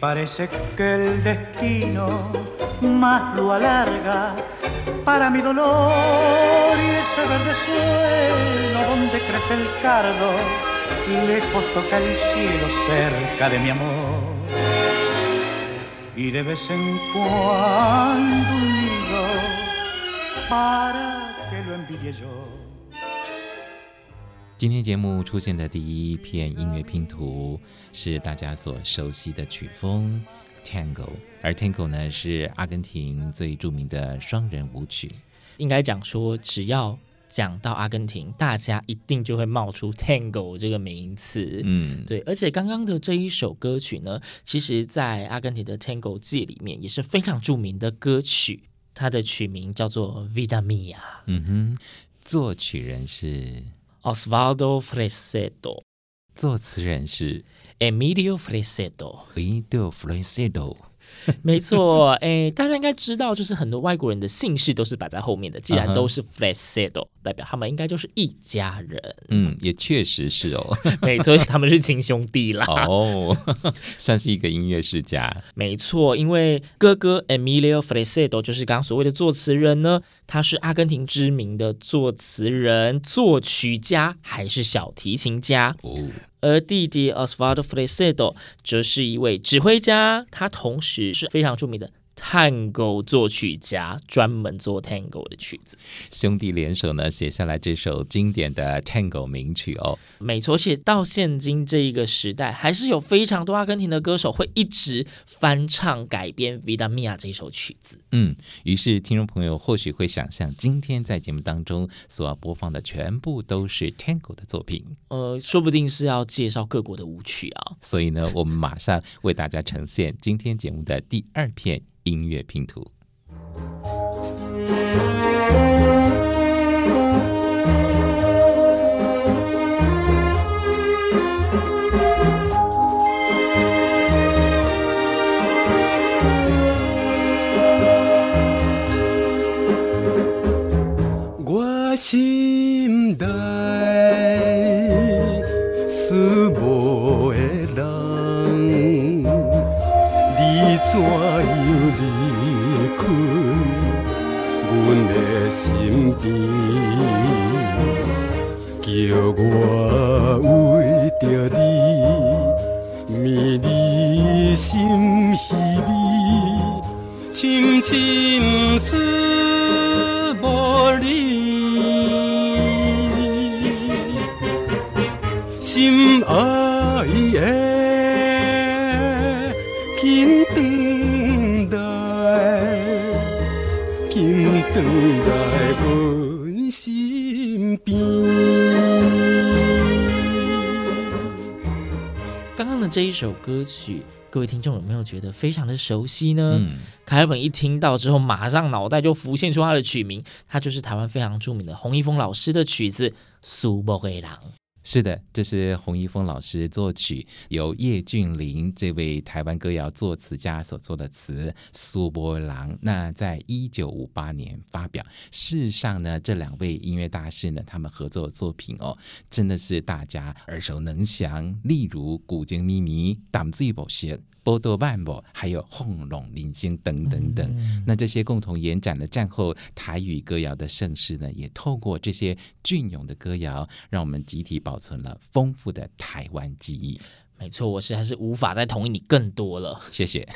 parece que el destino más lo alarga para mi dolor y ese verde suelo donde crece el cardo, lejos toca el cielo cerca de mi amor. Y de vez en cuando un para que lo envidie yo. 今天节目出现的第一片音乐拼图是大家所熟悉的曲风 Tango，而 Tango 呢是阿根廷最著名的双人舞曲。应该讲说，只要讲到阿根廷，大家一定就会冒出 Tango 这个名词。嗯，对。而且刚刚的这一首歌曲呢，其实在阿根廷的 Tango 界里面也是非常著名的歌曲，它的曲名叫做 Vida Mia。嗯哼，作曲人是。Osvaldo Fresedo，作词人是 Emilio Fresedo。Emilio Fresedo。没错，哎，大家应该知道，就是很多外国人的姓氏都是摆在后面的。既然都是 Fresedo，代表他们应该就是一家人。嗯，也确实是哦，没错，他们是亲兄弟啦。哦，算是一个音乐世家。没错，因为哥哥 Emilio Fresedo 就是刚刚所谓的作词人呢，他是阿根廷知名的作词人、作曲家，还是小提琴家。哦。而弟弟 Osvaldo Fresedo 则是一位指挥家，他同时是非常著名的。Tango 作曲家专门做 Tango 的曲子，兄弟联手呢，写下来这首经典的 Tango 名曲哦。没错，而且到现今这一个时代，还是有非常多阿根廷的歌手会一直翻唱改编《Vida Mia》这首曲子。嗯，于是听众朋友或许会想象，今天在节目当中所要播放的全部都是 Tango 的作品。呃，说不定是要介绍各国的舞曲啊。所以呢，我们马上为大家呈现今天节目的第二片。音乐拼图。心边叫我为着你，迷离心稀微，深深思慕你，心爱的。刚刚的这一首歌曲，各位听众有没有觉得非常的熟悉呢？嗯，凯尔本一听到之后，马上脑袋就浮现出他的曲名，他就是台湾非常著名的洪一峰老师的曲子《苏木的人》。是的，这是洪一峰老师作曲，由叶俊麟这位台湾歌谣作词家所作的词《苏波郎》。那在一九五八年发表。事实上呢，这两位音乐大师呢，他们合作的作品哦，真的是大家耳熟能详。例如《古今秘密》《淡水宝石》。波多万博，还有轰隆林星等等等，嗯，那这些共同延展的战后台语歌谣的盛世呢，也透过这些隽永的歌谣，让我们集体保存了丰富的台湾记忆。没错，我是还是无法再同意你更多了。谢谢。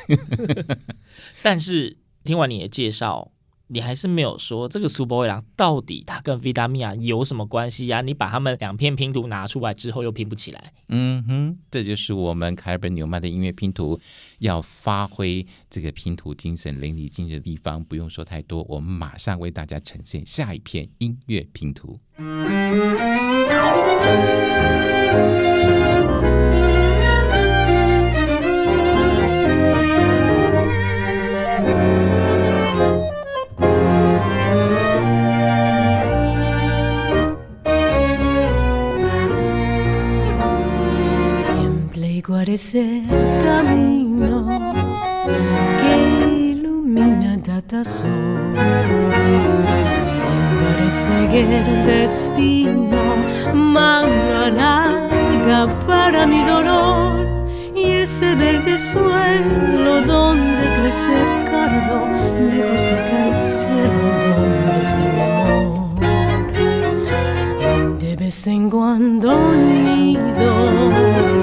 但是听完你的介绍，你还是没有说这个苏博卫狼到底它跟维达米亚有什么关系呀、你把他们两片拼图拿出来之后又拼不起来。嗯哼，这就是我们凯尔本纽曼的音乐拼图要发挥这个拼图精神淋漓尽致的地方。不用说太多，我们马上为大家呈现下一片音乐拼图。es el camino que ilumina Datazú. Siempre seguir el destino, mano larga para mi dolor. Y ese verde suelo donde crece el cardo, lejos toca el cielo donde está el amor. De vez en cuando nido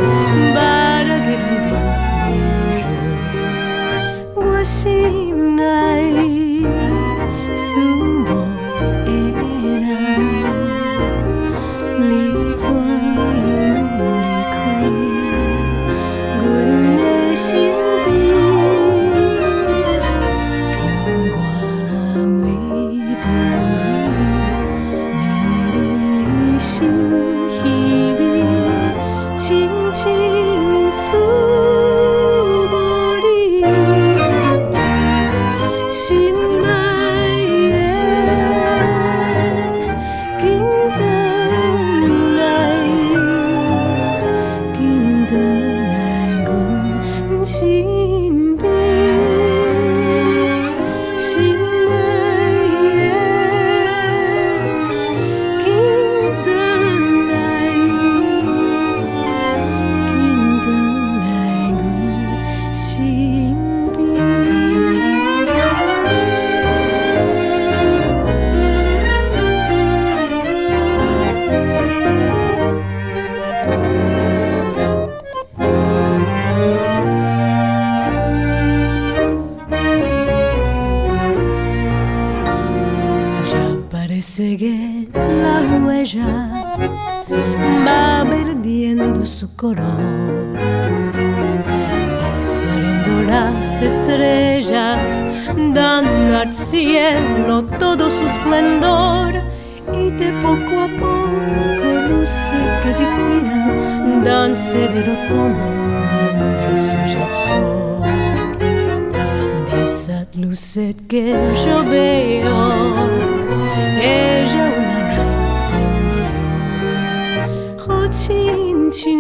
lloró. Saliendo las estrellas, dando al cielo todo su esplendor, y de poco a poco luce que titina, dance del otoño mientras suya el sol. De esa lucet que yo veo, ella una noche encendió. 这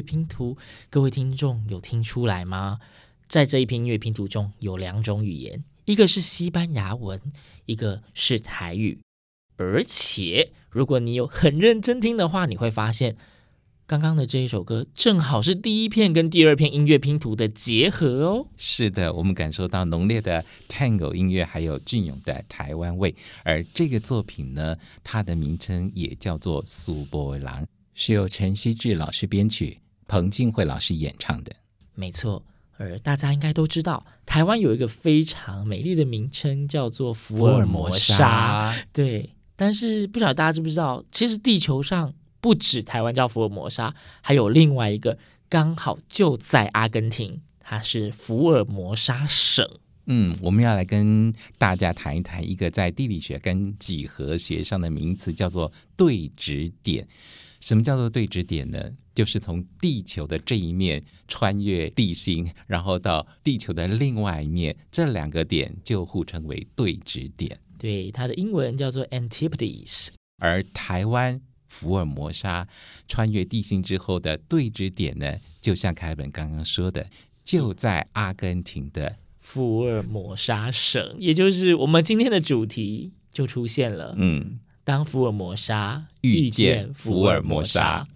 拼图，各位听众有听出来吗？在这一篇音乐拼图中有两种语言，一个是西班牙文，一个是台语。而且，如果你有很认真听的话，你会发现，刚刚的这一首歌正好是第一片跟第二片音乐拼图的结合哦。是的，我们感受到浓烈的 Tango 音乐，还有隽永的台湾味。而这个作品呢，它的名称也叫做《苏波郎》。是由陈希志老师编曲，彭靖慧老师演唱的。没错，而大家应该都知道，台湾有一个非常美丽的名称，叫做福尔摩沙。对，但是不晓得大家知不知道，其实地球上不止台湾叫福尔摩沙，还有另外一个刚好就在阿根廷，它是福尔摩沙省。嗯，我们要来跟大家谈一谈一个在地理学跟几何学上的名词，叫做对指点。什么叫做对指点呢？就是从地球的这一面穿越地心，然后到地球的另外一面，这两个点就互称为对指点。对，它的英文叫做 Antipodes。而台湾福尔摩沙穿越地心之后的对指点呢，就像凯本刚刚说的，就在阿根廷的。福尔摩沙省，也就是我们今天的主题就出现了。嗯，当福尔摩沙遇见福尔摩沙。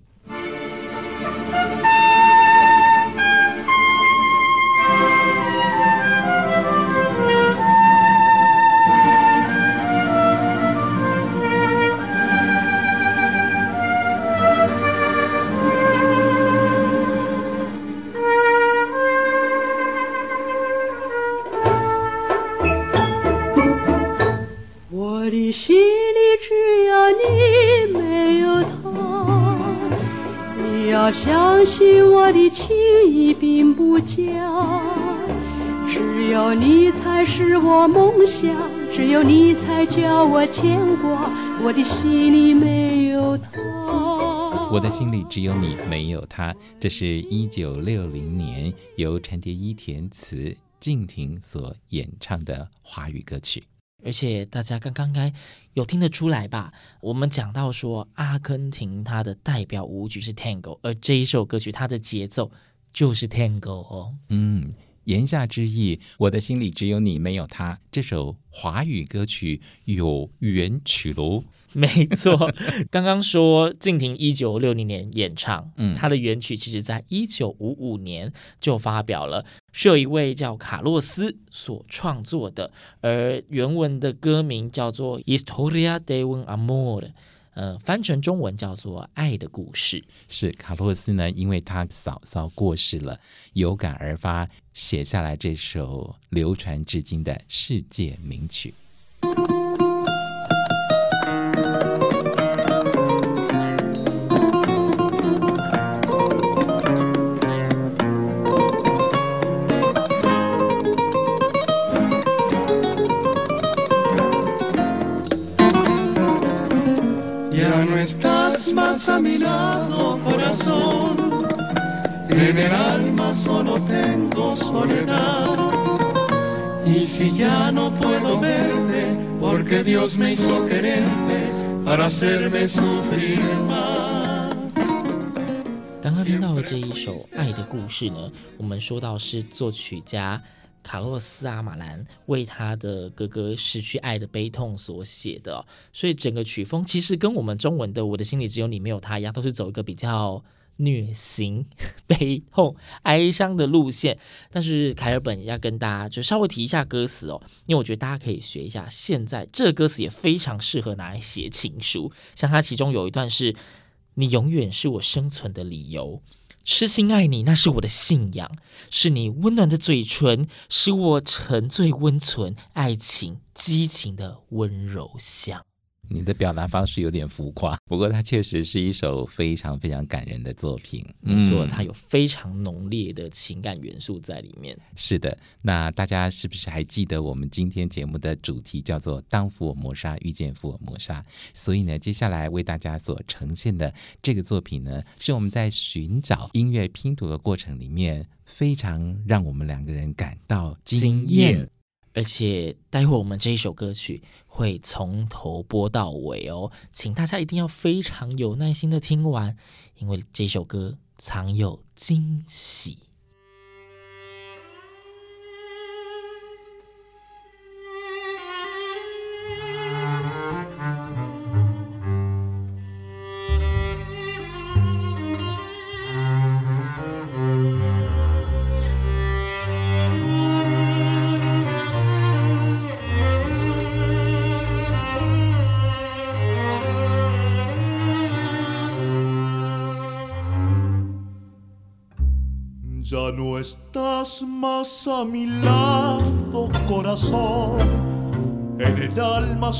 你心里只有你，没有他。你要相信我的情意并不假，只有你才是我梦想，只有你才叫我牵挂，我的心里没有他。我的心里只有你，没有他。这是一九六零年由陈蝶衣填词、静婷所演唱的华语歌曲。而且大家刚刚应该有听得出来吧？我们讲到说，阿根廷它的代表舞曲是 Tango，而这一首歌曲它的节奏就是 Tango 哦。嗯，言下之意，我的心里只有你，没有他。这首华语歌曲有原曲喽。没错，刚刚说静婷一九六零年演唱，嗯，他的原曲其实在一九五五年就发表了，是有一位叫卡洛斯所创作的，而原文的歌名叫做《Historia de un Amor》，呃，翻成中文叫做《爱的故事》。是卡洛斯呢，因为他嫂嫂过世了，有感而发，写下来这首流传至今的世界名曲。刚刚听到的这一首《爱的故事》呢，我们说到是作曲家卡洛斯阿马兰为他的哥哥失去爱的悲痛所写的，所以整个曲风其实跟我们中文的《我的心里只有你没有他》一样，都是走一个比较。虐心、悲痛、哀伤的路线，但是凯尔本要跟大家就稍微提一下歌词哦，因为我觉得大家可以学一下。现在这个歌词也非常适合拿来写情书，像它其中有一段是：“你永远是我生存的理由，痴心爱你那是我的信仰，是你温暖的嘴唇使我沉醉温存，爱情激情的温柔乡。”你的表达方式有点浮夸，不过它确实是一首非常非常感人的作品。没错，它有非常浓烈的情感元素在里面。是的，那大家是不是还记得我们今天节目的主题叫做“当福尔摩沙遇见福尔摩沙”？所以呢，接下来为大家所呈现的这个作品呢，是我们在寻找音乐拼图的过程里面，非常让我们两个人感到惊艳。而且待会我们这一首歌曲会从头播到尾哦，请大家一定要非常有耐心的听完，因为这首歌藏有惊喜。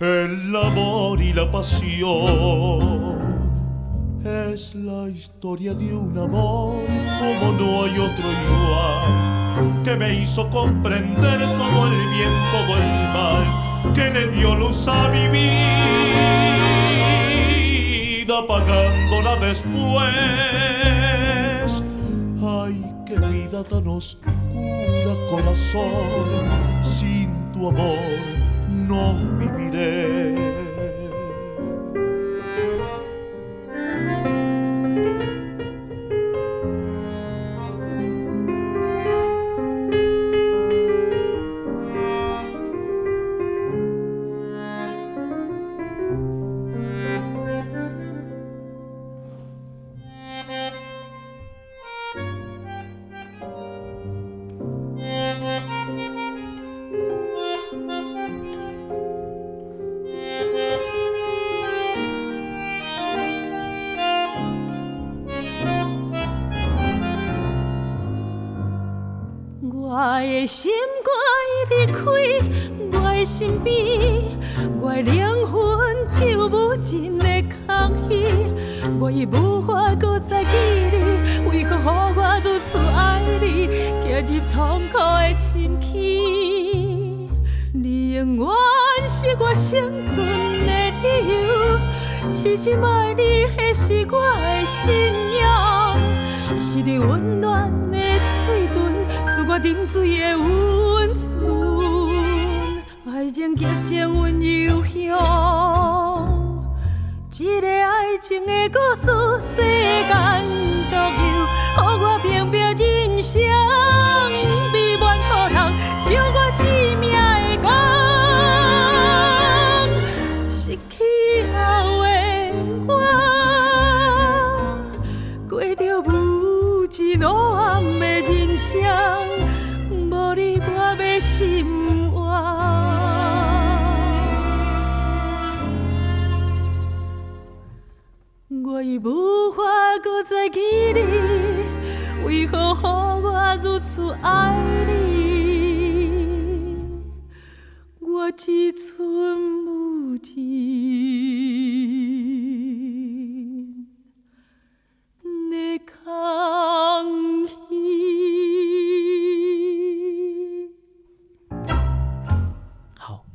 el amor y la pasión. Es la historia de un amor como no hay otro igual, que me hizo comprender todo el bien, todo el mal, que le dio luz a mi vida, apagándola después. Ay, qué vida tan oscura, corazón, sin tu amor no viviré. 痴心爱你的是我的信仰，是你温暖的嘴唇。是我饮水的温存，爱情激情温柔乡，一个爱情的故事，世间独有，让我平平人生，无法搁再记你，为何让我如此爱你？我只存无尽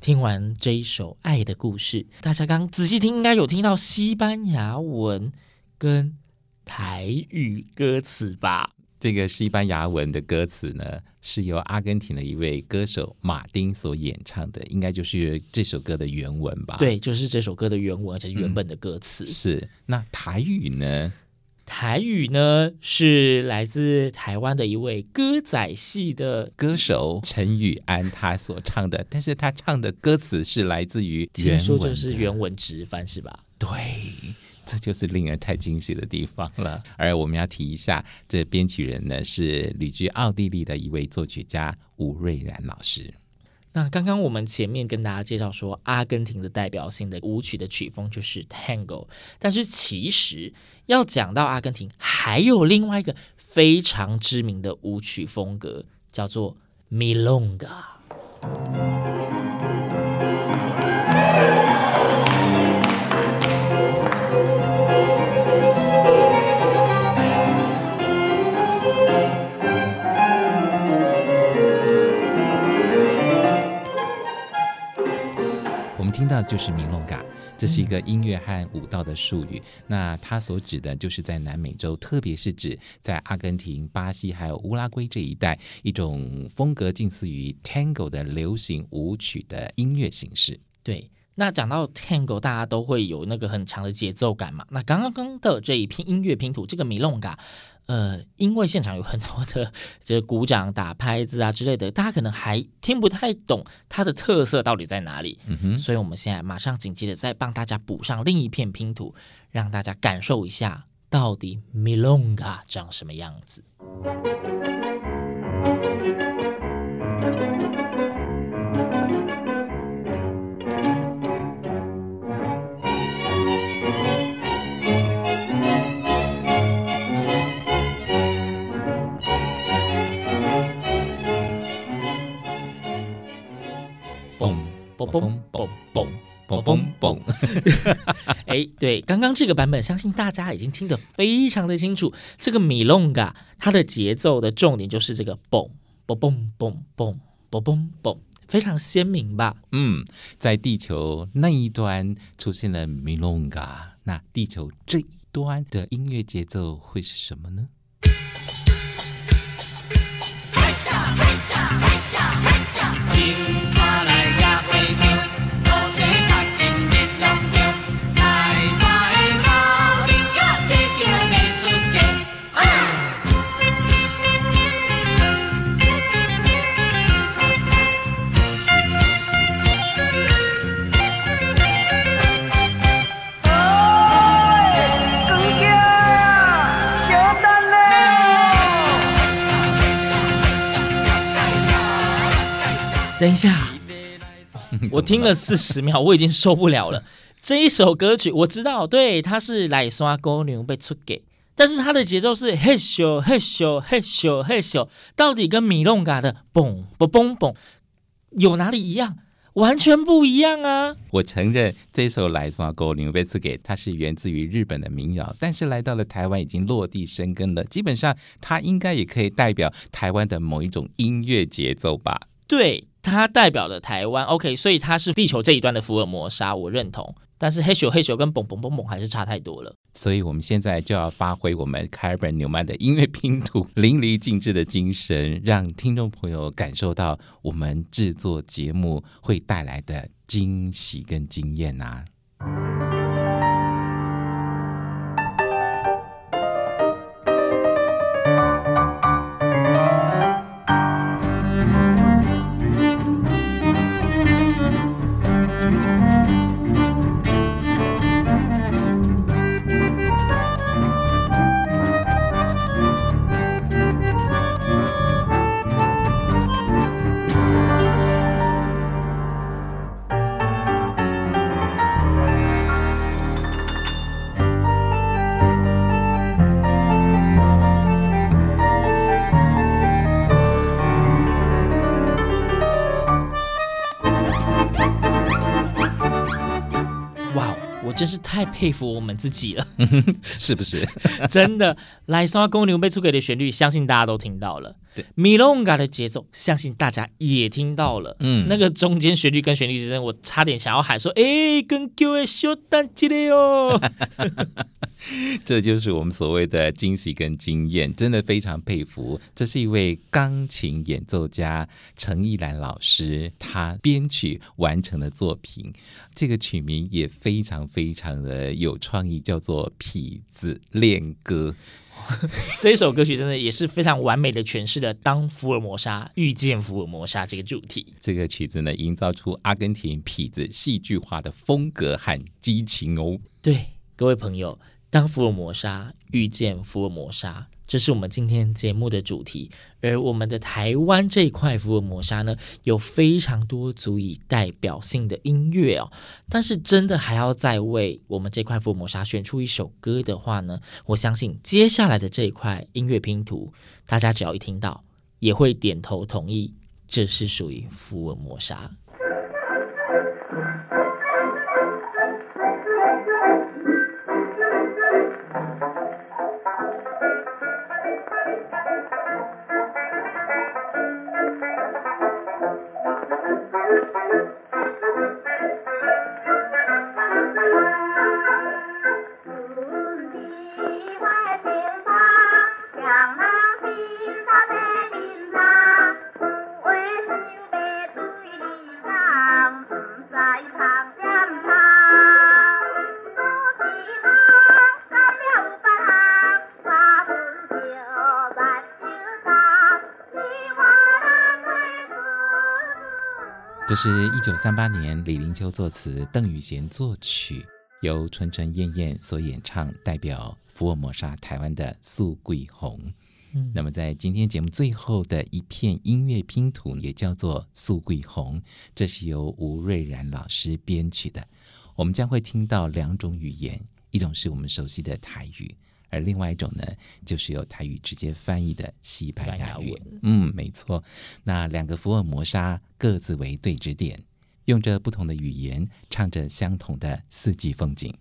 听完这一首《爱的故事》，大家刚仔细听，应该有听到西班牙文跟台语歌词吧？这个西班牙文的歌词呢，是由阿根廷的一位歌手马丁所演唱的，应该就是这首歌的原文吧？对，就是这首歌的原文，而且原本的歌词。嗯，是。那台语呢？台语呢，是来自台湾的一位歌仔戏的歌手陈宇安他所唱的，但是他唱的歌词是来自于听说就是原文直翻是吧？对，这就是令人太惊喜的地方了。而我们要提一下，这编曲人呢是旅居奥地利的一位作曲家吴瑞然老师。那刚刚我们前面跟大家介绍说，阿根廷的代表性的舞曲的曲风就是 Tango，但是其实要讲到阿根廷，还有另外一个非常知名的舞曲风格，叫做 Milonga。听到就是明龙嘎，这是一个音乐和舞蹈的术语。那它所指的，就是在南美洲，特别是指在阿根廷、巴西还有乌拉圭这一带，一种风格近似于 Tango 的流行舞曲的音乐形式。对，那讲到 Tango，大家都会有那个很强的节奏感嘛。那刚刚的这一篇音乐拼图，这个 Milonga，呃，因为现场有很多的 这个鼓掌、打拍子啊之类的，大家可能还听不太懂它的特色到底在哪里。嗯哼，所以我们现在马上紧接着再帮大家补上另一片拼图，让大家感受一下到底 Milonga 长什么样子。嘣嘣嘣嘣嘣嘣！哎，对，刚刚这个版本，相信大家已经听得非常的清楚。这个 Milonga 它的节奏的重点就是这个嘣嘣嘣嘣嘣嘣嘣嘣，非常鲜明吧？嗯，在地球那一端出现了 Milonga，那地球这一端的音乐节奏会是什么呢？等一下，我听了四十秒，我已经受不了了。这一首歌曲我知道，对，它是来刷公牛被出给，但是它的节奏是嘿咻嘿咻嘿咻嘿咻，到底跟米隆嘎的嘣嘣嘣嘣有哪里一样？完全不一样啊！我承认这首来刷姑娘被赐给，它是源自于日本的民谣，但是来到了台湾已经落地生根了。基本上，它应该也可以代表台湾的某一种音乐节奏吧？对。它代表了台湾，OK，所以它是地球这一端的福尔摩沙，我认同。但是嘿咻嘿咻跟嘣嘣嘣嘣还是差太多了。所以我们现在就要发挥我们凯尔本纽曼的音乐拼图淋漓尽致的精神，让听众朋友感受到我们制作节目会带来的惊喜跟惊艳啊！真是太佩服我们自己了，是不是？真的，来刷公牛被出轨的旋律，相信大家都听到了。对，米隆嘎的节奏，相信大家也听到了。嗯，那个中间旋律跟旋律之间，我差点想要喊说：“哎，跟各位小蛋鸡的哟。” 这就是我们所谓的惊喜跟经验，真的非常佩服。这是一位钢琴演奏家陈意兰老师，他编曲完成的作品。这个曲名也非常非常的有创意，叫做《痞子恋歌》。这一首歌曲真的也是非常完美的诠释了“当福尔摩沙遇见福尔摩沙”这个主题。这个曲子呢，营造出阿根廷痞子戏剧化的风格和激情哦。对，各位朋友。当福尔摩沙遇见福尔摩沙，这是我们今天节目的主题。而我们的台湾这一块福尔摩沙呢，有非常多足以代表性的音乐哦。但是真的还要再为我们这块福尔摩沙选出一首歌的话呢，我相信接下来的这一块音乐拼图，大家只要一听到，也会点头同意，这是属于福尔摩沙。这是一九三八年李林秋作词，邓雨贤作曲，由纯纯燕燕所演唱，代表福尔摩沙台湾的《素桂红》。嗯，那么在今天节目最后的一片音乐拼图，也叫做《素桂红》，这是由吴瑞然老师编曲的。我们将会听到两种语言，一种是我们熟悉的台语。而另外一种呢，就是由台语直接翻译的西班牙语。嗯，没错。那两个福尔摩沙各自为对指点，用着不同的语言，唱着相同的四季风景。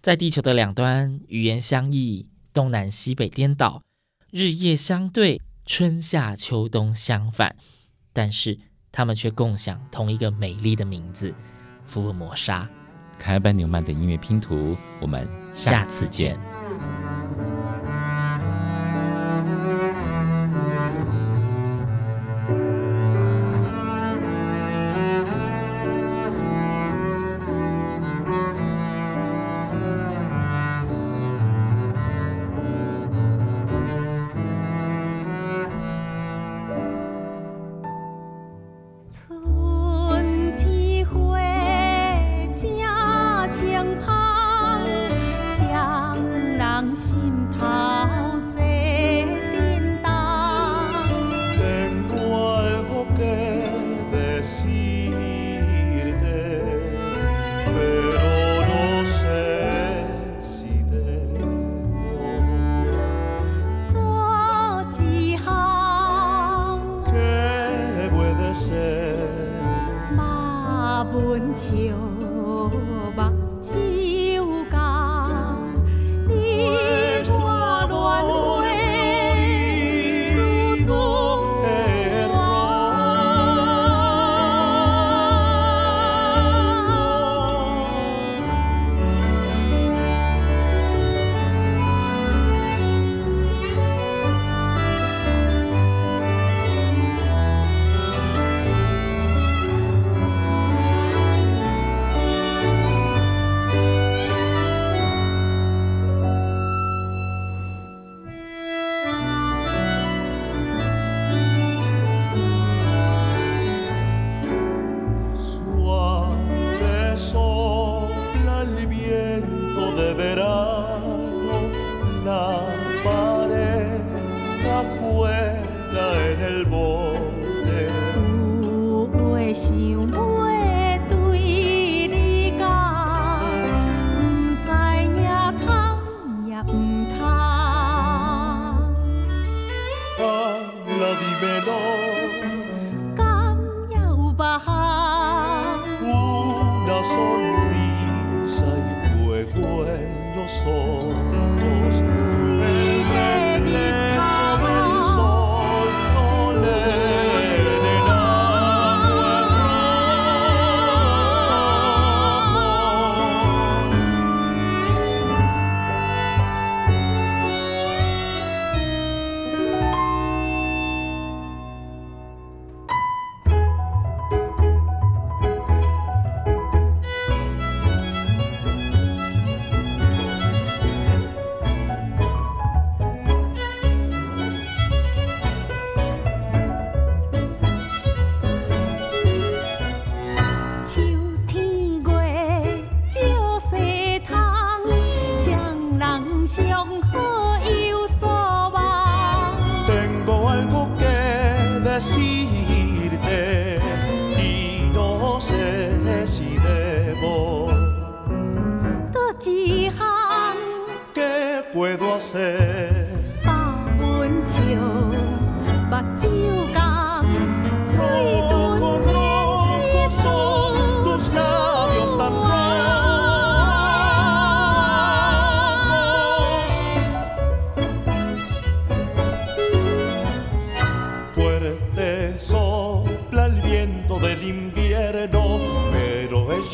在地球的两端，语言相异，东南西北颠倒，日夜相对，春夏秋冬相反，但是他们却共享同一个美丽的名字——福尔摩沙。凯尔班纽曼的音乐拼图，我们下次见。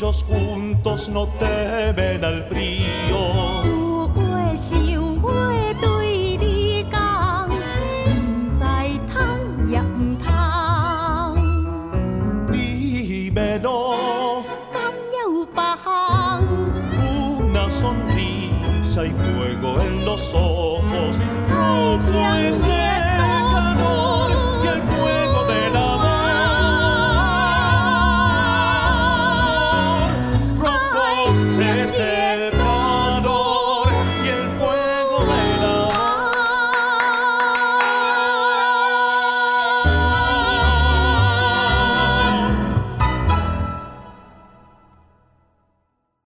muchos juntos no temen al frío.